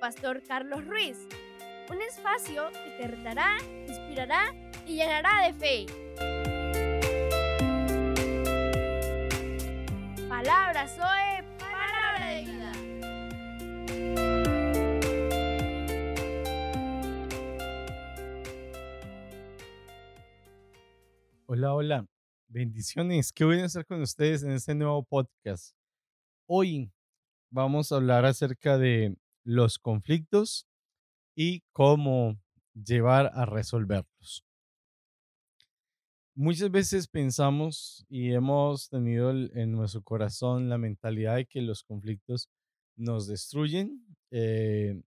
Pastor Carlos Ruiz. Un espacio que te retará, inspirará y llenará de fe. Palabra Zoe, palabra de vida. Hola, hola. Bendiciones. Qué bueno estar con ustedes en este nuevo podcast. Hoy vamos a hablar acerca de los conflictos y cómo llevar a resolverlos. Muchas veces pensamos y hemos tenido en nuestro corazón la mentalidad de que los conflictos nos destruyen, eh,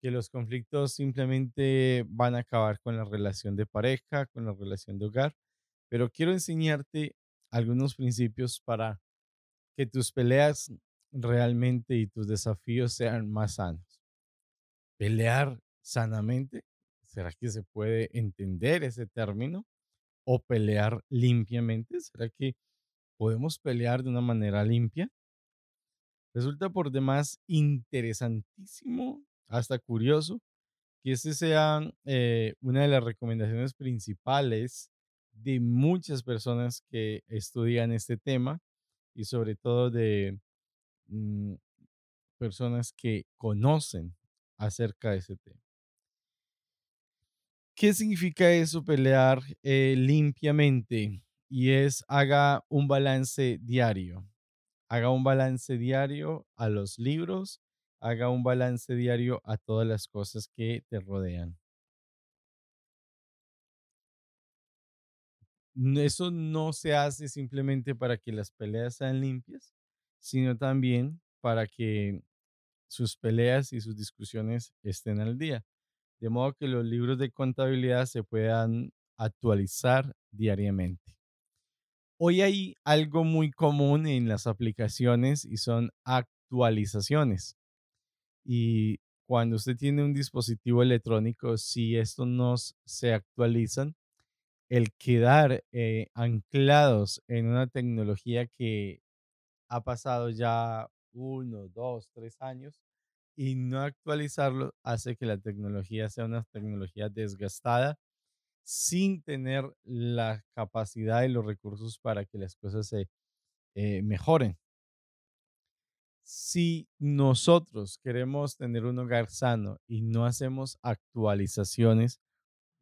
que los conflictos simplemente van a acabar con la relación de pareja, con la relación de hogar, pero quiero enseñarte algunos principios para que tus peleas realmente y tus desafíos sean más sanos. Pelear sanamente, ¿será que se puede entender ese término? ¿O pelear limpiamente? ¿Será que podemos pelear de una manera limpia? Resulta por demás interesantísimo, hasta curioso, que ese sea eh, una de las recomendaciones principales de muchas personas que estudian este tema y sobre todo de mm, personas que conocen acerca de ese tema. ¿Qué significa eso, pelear eh, limpiamente? Y es haga un balance diario. Haga un balance diario a los libros, haga un balance diario a todas las cosas que te rodean. Eso no se hace simplemente para que las peleas sean limpias, sino también para que sus peleas y sus discusiones estén al día. De modo que los libros de contabilidad se puedan actualizar diariamente. Hoy hay algo muy común en las aplicaciones y son actualizaciones. Y cuando usted tiene un dispositivo electrónico, si estos no se actualizan, el quedar eh, anclados en una tecnología que ha pasado ya uno, dos, tres años y no actualizarlo hace que la tecnología sea una tecnología desgastada sin tener la capacidad y los recursos para que las cosas se eh, mejoren. Si nosotros queremos tener un hogar sano y no hacemos actualizaciones,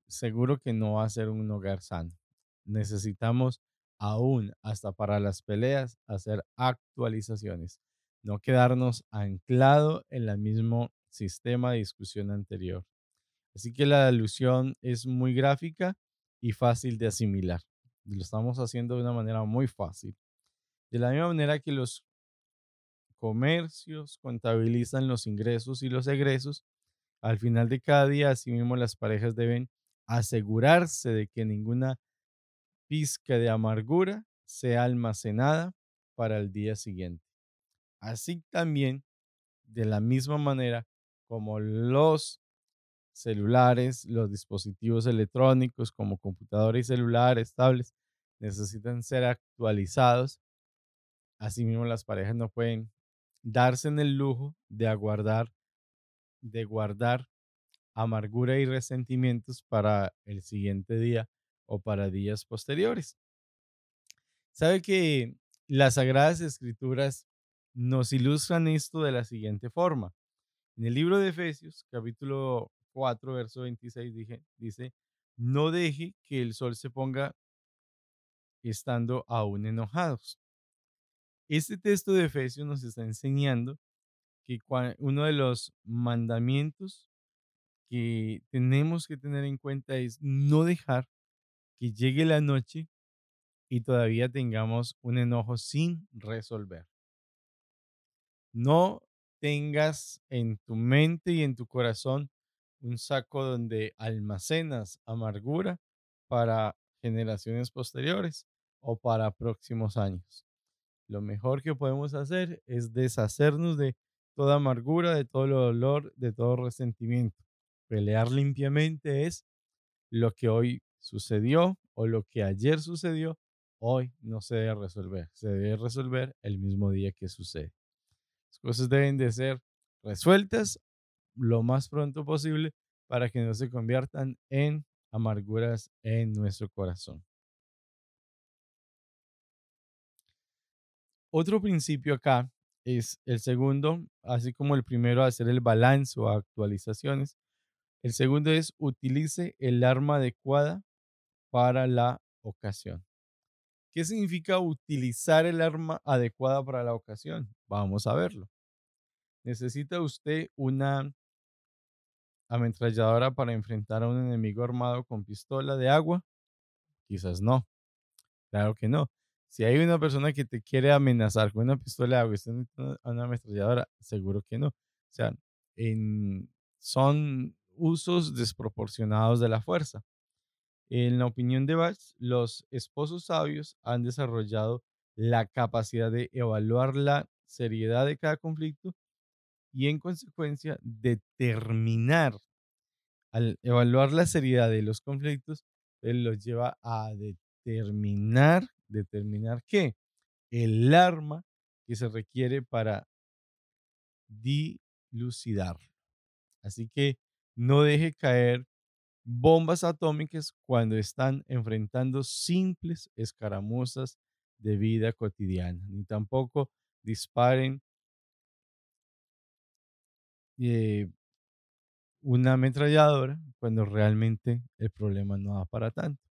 seguro que no va a ser un hogar sano. Necesitamos aún hasta para las peleas hacer actualizaciones, no quedarnos anclado en el mismo sistema de discusión anterior. Así que la alusión es muy gráfica y fácil de asimilar. Lo estamos haciendo de una manera muy fácil. De la misma manera que los comercios contabilizan los ingresos y los egresos, al final de cada día, asimismo, las parejas deben asegurarse de que ninguna pizca de amargura sea almacenada para el día siguiente. Así también, de la misma manera como los celulares, los dispositivos electrónicos como computadores y celulares, tablets, necesitan ser actualizados. Asimismo, las parejas no pueden darse en el lujo de aguardar, de guardar amargura y resentimientos para el siguiente día o para días posteriores. Sabe que las Sagradas Escrituras nos ilustran esto de la siguiente forma. En el libro de Efesios, capítulo 4, verso 26, dije, dice, no deje que el sol se ponga estando aún enojados. Este texto de Efesios nos está enseñando que uno de los mandamientos que tenemos que tener en cuenta es no dejar que llegue la noche y todavía tengamos un enojo sin resolver. No tengas en tu mente y en tu corazón un saco donde almacenas amargura para generaciones posteriores o para próximos años. Lo mejor que podemos hacer es deshacernos de toda amargura, de todo dolor, de todo resentimiento. Pelear limpiamente es lo que hoy sucedió o lo que ayer sucedió, hoy no se debe resolver. Se debe resolver el mismo día que sucede. Las cosas deben de ser resueltas lo más pronto posible para que no se conviertan en amarguras en nuestro corazón. Otro principio acá es el segundo, así como el primero, hacer el balance o actualizaciones. El segundo es utilice el arma adecuada para la ocasión. ¿Qué significa utilizar el arma adecuada para la ocasión? Vamos a verlo. ¿Necesita usted una ametralladora para enfrentar a un enemigo armado con pistola de agua? Quizás no. Claro que no. Si hay una persona que te quiere amenazar con una pistola de agua y usted necesita una ametralladora, seguro que no. O sea, son usos desproporcionados de la fuerza. En la opinión de Bach, los esposos sabios han desarrollado la capacidad de evaluar la seriedad de cada conflicto y en consecuencia determinar, al evaluar la seriedad de los conflictos, él los lleva a determinar, determinar qué, el arma que se requiere para dilucidar. Así que no deje caer bombas atómicas cuando están enfrentando simples escaramuzas de vida cotidiana, ni tampoco disparen eh, una ametralladora cuando realmente el problema no va para tanto.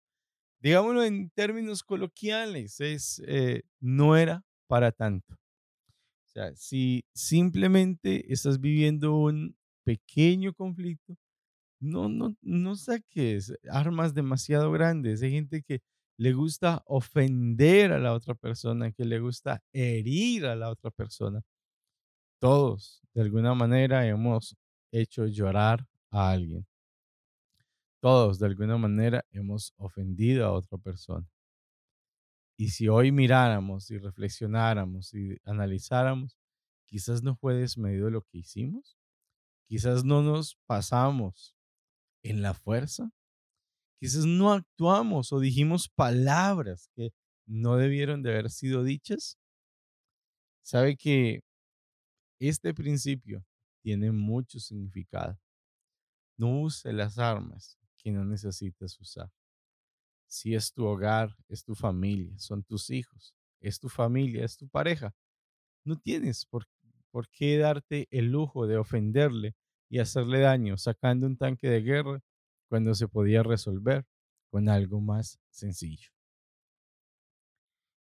Digámoslo en términos coloquiales, es, eh, no era para tanto. O sea, si simplemente estás viviendo un pequeño conflicto, no, no, no saques armas demasiado grandes. Hay gente que le gusta ofender a la otra persona, que le gusta herir a la otra persona. Todos, de alguna manera, hemos hecho llorar a alguien. Todos, de alguna manera, hemos ofendido a otra persona. Y si hoy miráramos y reflexionáramos y analizáramos, quizás no fue desmedido lo que hicimos. Quizás no nos pasamos en la fuerza. Quizás no actuamos o dijimos palabras que no debieron de haber sido dichas. Sabe que este principio tiene mucho significado. No use las armas que no necesitas usar. Si es tu hogar, es tu familia, son tus hijos, es tu familia, es tu pareja, no tienes por, por qué darte el lujo de ofenderle y hacerle daño sacando un tanque de guerra cuando se podía resolver con algo más sencillo.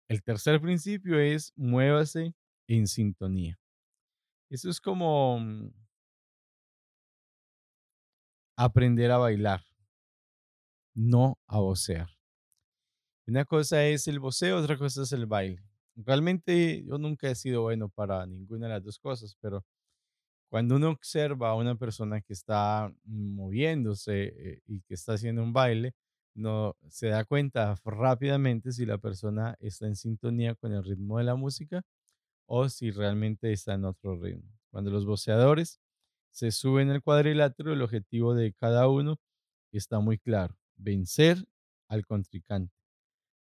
El tercer principio es muévase en sintonía. Eso es como mm, aprender a bailar, no a vocear. Una cosa es el voceo, otra cosa es el baile. Realmente yo nunca he sido bueno para ninguna de las dos cosas, pero cuando uno observa a una persona que está moviéndose eh, y que está haciendo un baile, no se da cuenta rápidamente si la persona está en sintonía con el ritmo de la música o si realmente está en otro ritmo. Cuando los boceadores se suben el cuadrilátero, el objetivo de cada uno está muy claro, vencer al contrincante.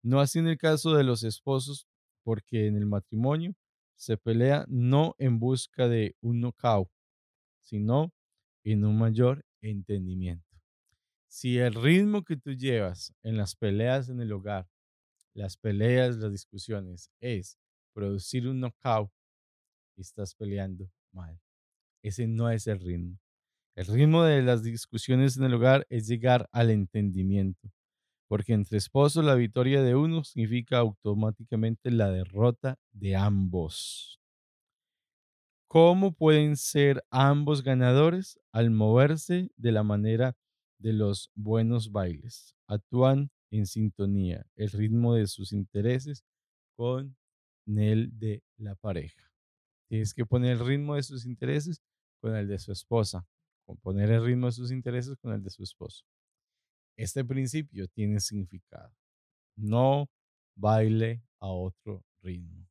No así en el caso de los esposos, porque en el matrimonio se pelea no en busca de un knockout, sino en un mayor entendimiento. Si el ritmo que tú llevas en las peleas en el hogar, las peleas, las discusiones, es producir un knockout, estás peleando mal. Ese no es el ritmo. El ritmo de las discusiones en el hogar es llegar al entendimiento, porque entre esposos la victoria de uno significa automáticamente la derrota de ambos. ¿Cómo pueden ser ambos ganadores al moverse de la manera de los buenos bailes? Actúan en sintonía, el ritmo de sus intereses con el de la pareja. Tienes que poner el ritmo de sus intereses con el de su esposa, poner el ritmo de sus intereses con el de su esposo. Este principio tiene significado. No baile a otro ritmo.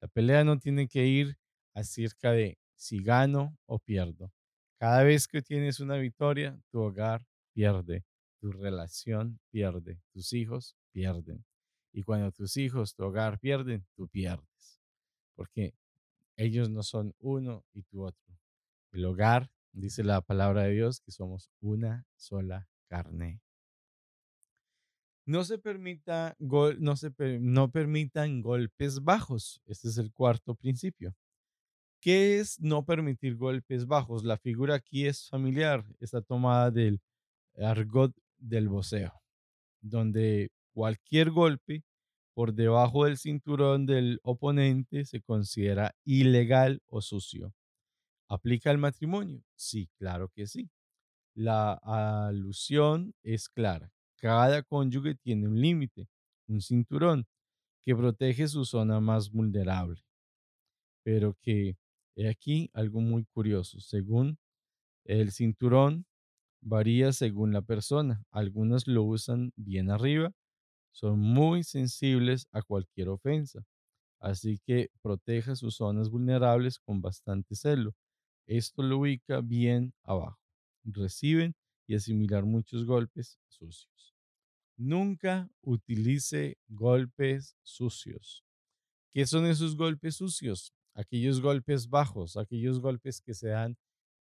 La pelea no tiene que ir acerca de si gano o pierdo. Cada vez que tienes una victoria, tu hogar pierde, tu relación pierde, tus hijos pierden. Y cuando tus hijos, tu hogar pierden, tú pierdes. Porque ellos no son uno y tu otro. El hogar Dice la palabra de Dios que somos una sola carne. No se permita no, se no permitan golpes bajos. Este es el cuarto principio. ¿Qué es no permitir golpes bajos? La figura aquí es familiar, está tomada del argot del voceo, donde cualquier golpe por debajo del cinturón del oponente se considera ilegal o sucio. ¿Aplica el matrimonio? Sí, claro que sí. La alusión es clara. Cada cónyuge tiene un límite, un cinturón, que protege su zona más vulnerable, pero que He aquí algo muy curioso. Según el cinturón, varía según la persona. Algunas lo usan bien arriba, son muy sensibles a cualquier ofensa. Así que proteja sus zonas vulnerables con bastante celo. Esto lo ubica bien abajo. Reciben y asimilar muchos golpes sucios. Nunca utilice golpes sucios. ¿Qué son esos golpes sucios? Aquellos golpes bajos, aquellos golpes que se dan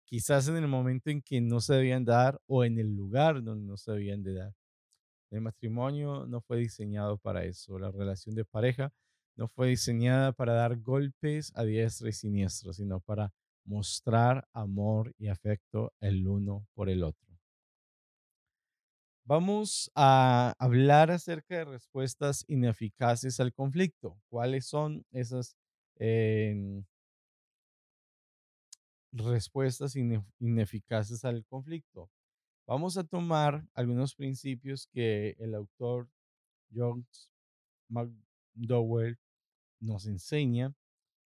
quizás en el momento en que no se debían dar o en el lugar donde no se debían de dar. El matrimonio no fue diseñado para eso, la relación de pareja no fue diseñada para dar golpes a diestra y siniestra, sino para mostrar amor y afecto el uno por el otro. Vamos a hablar acerca de respuestas ineficaces al conflicto. ¿Cuáles son esas respuestas ineficaces al conflicto. Vamos a tomar algunos principios que el autor John McDowell nos enseña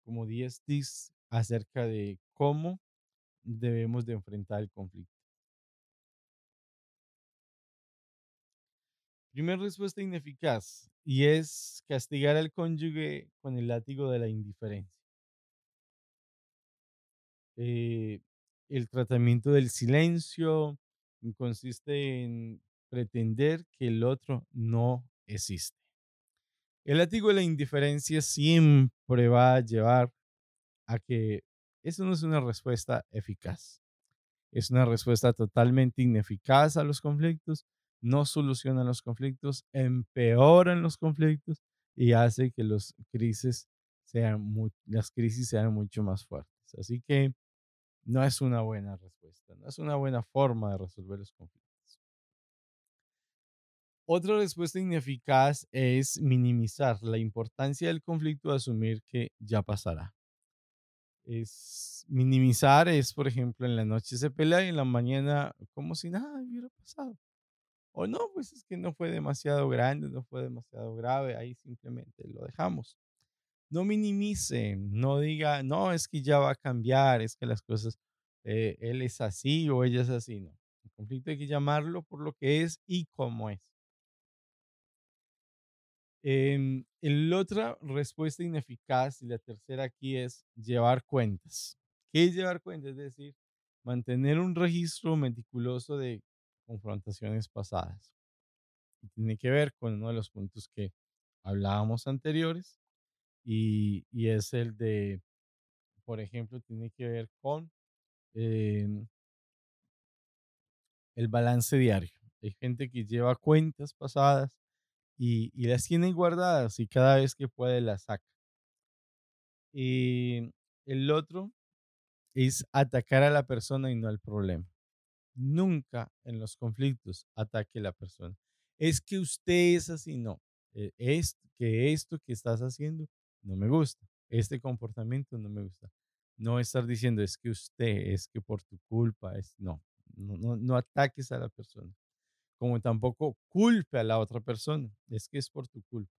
como 10 tips acerca de cómo debemos de enfrentar el conflicto. Primera respuesta ineficaz y es castigar al cónyuge con el látigo de la indiferencia. Eh, el tratamiento del silencio consiste en pretender que el otro no existe. El látigo de la indiferencia siempre va a llevar a que eso no es una respuesta eficaz. Es una respuesta totalmente ineficaz a los conflictos no solucionan los conflictos, empeoran los conflictos y hace que las crisis sean mucho más fuertes. Así que no es una buena respuesta, no es una buena forma de resolver los conflictos. Otra respuesta ineficaz es minimizar la importancia del conflicto, asumir que ya pasará. Es minimizar es, por ejemplo, en la noche se pelea y en la mañana como si nada hubiera pasado. O no, pues es que no fue demasiado grande, no fue demasiado grave, ahí simplemente lo dejamos. No minimice, no diga, no, es que ya va a cambiar, es que las cosas, eh, él es así o ella es así, no. El conflicto hay que llamarlo por lo que es y cómo es. Eh, la otra respuesta ineficaz y la tercera aquí es llevar cuentas. ¿Qué es llevar cuentas? Es decir, mantener un registro meticuloso de confrontaciones pasadas. tiene que ver con uno de los puntos que hablábamos anteriores y, es el de, por ejemplo, tiene que ver con em, el balance diario. Hay gente que lleva cuentas pasadas y, y, las tiene guardadas y cada vez que puede las saca. Y el otro es atacar a la persona y no al problema. Nunca en los conflictos ataque a la persona. Es que usted es así, no. Eh, es que esto que estás haciendo no me gusta. Este comportamiento no me gusta. No estar diciendo es que usted, es que por tu culpa, es no. No, no, ataques a la persona. Como tampoco culpe a la otra persona. Es que es por tu culpa.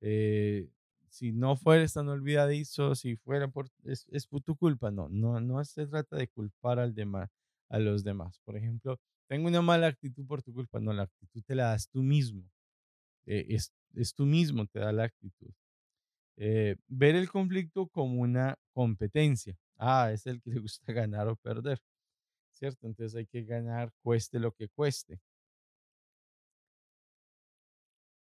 Eh, si no fueras tan olvidadizo, si fuera por, es, es por tu culpa, no, no, no se trata de culpar al demás, a los demás. Por ejemplo, tengo una mala actitud por tu culpa. No, la actitud te la das tú mismo. Eh, es, es tú mismo, te da la actitud. Eh, ver el conflicto como una competencia. Ah, es el que le gusta ganar o perder. ¿Cierto? Entonces hay que ganar cueste lo que cueste.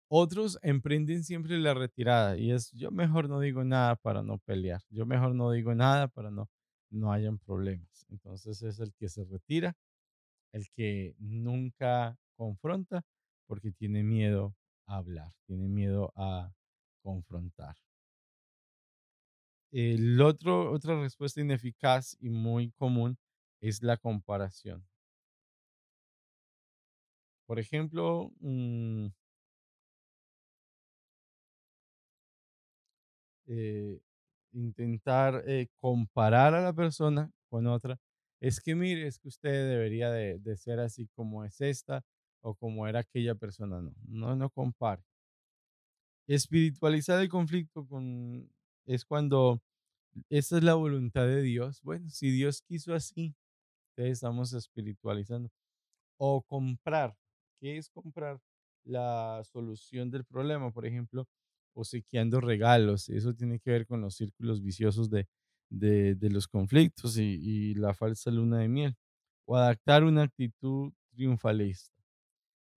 Otros emprenden siempre la retirada y es yo mejor no digo nada para no pelear. Yo mejor no digo nada para no no hayan problemas. Entonces es el que se retira, el que nunca confronta porque tiene miedo a hablar, tiene miedo a confrontar. El otro, otra respuesta ineficaz y muy común es la comparación. Por ejemplo, mm, eh, intentar eh, comparar a la persona con otra. Es que mire, es que usted debería de, de ser así como es esta o como era aquella persona. No, no, no compare. Espiritualizar el conflicto con, es cuando esa es la voluntad de Dios. Bueno, si Dios quiso así, entonces estamos espiritualizando. O comprar. ¿Qué es comprar? La solución del problema, por ejemplo, obsequiando regalos. Eso tiene que ver con los círculos viciosos de, de, los conflictos y, y la falsa luna de miel. O adaptar una actitud triunfalista.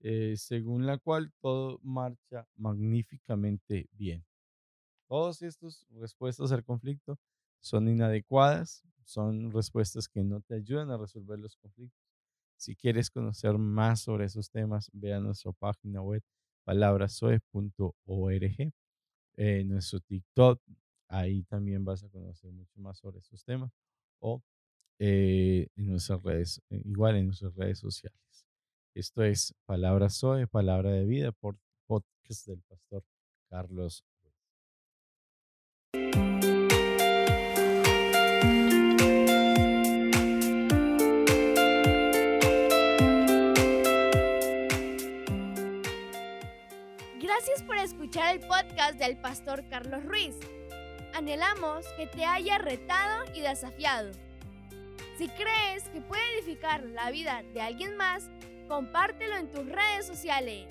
Eh, según la cual todo marcha magníficamente bien. Todas estas respuestas al conflicto son inadecuadas, son respuestas que no te ayudan a resolver los conflictos. Si quieres conocer más sobre esos temas, ve a nuestra página web palabrasoe.org, eh, nuestro TikTok, ahí también vas a conocer mucho más sobre esos temas, o eh, en nuestras redes, igual en nuestras redes sociales. Esto es Palabra Zoe, Palabra de Vida, por podcast del pastor Carlos. Gracias por escuchar el podcast del pastor Carlos Ruiz. Anhelamos que te haya retado y desafiado. Si crees que puede edificar la vida de alguien más, compártelo en tus redes sociales.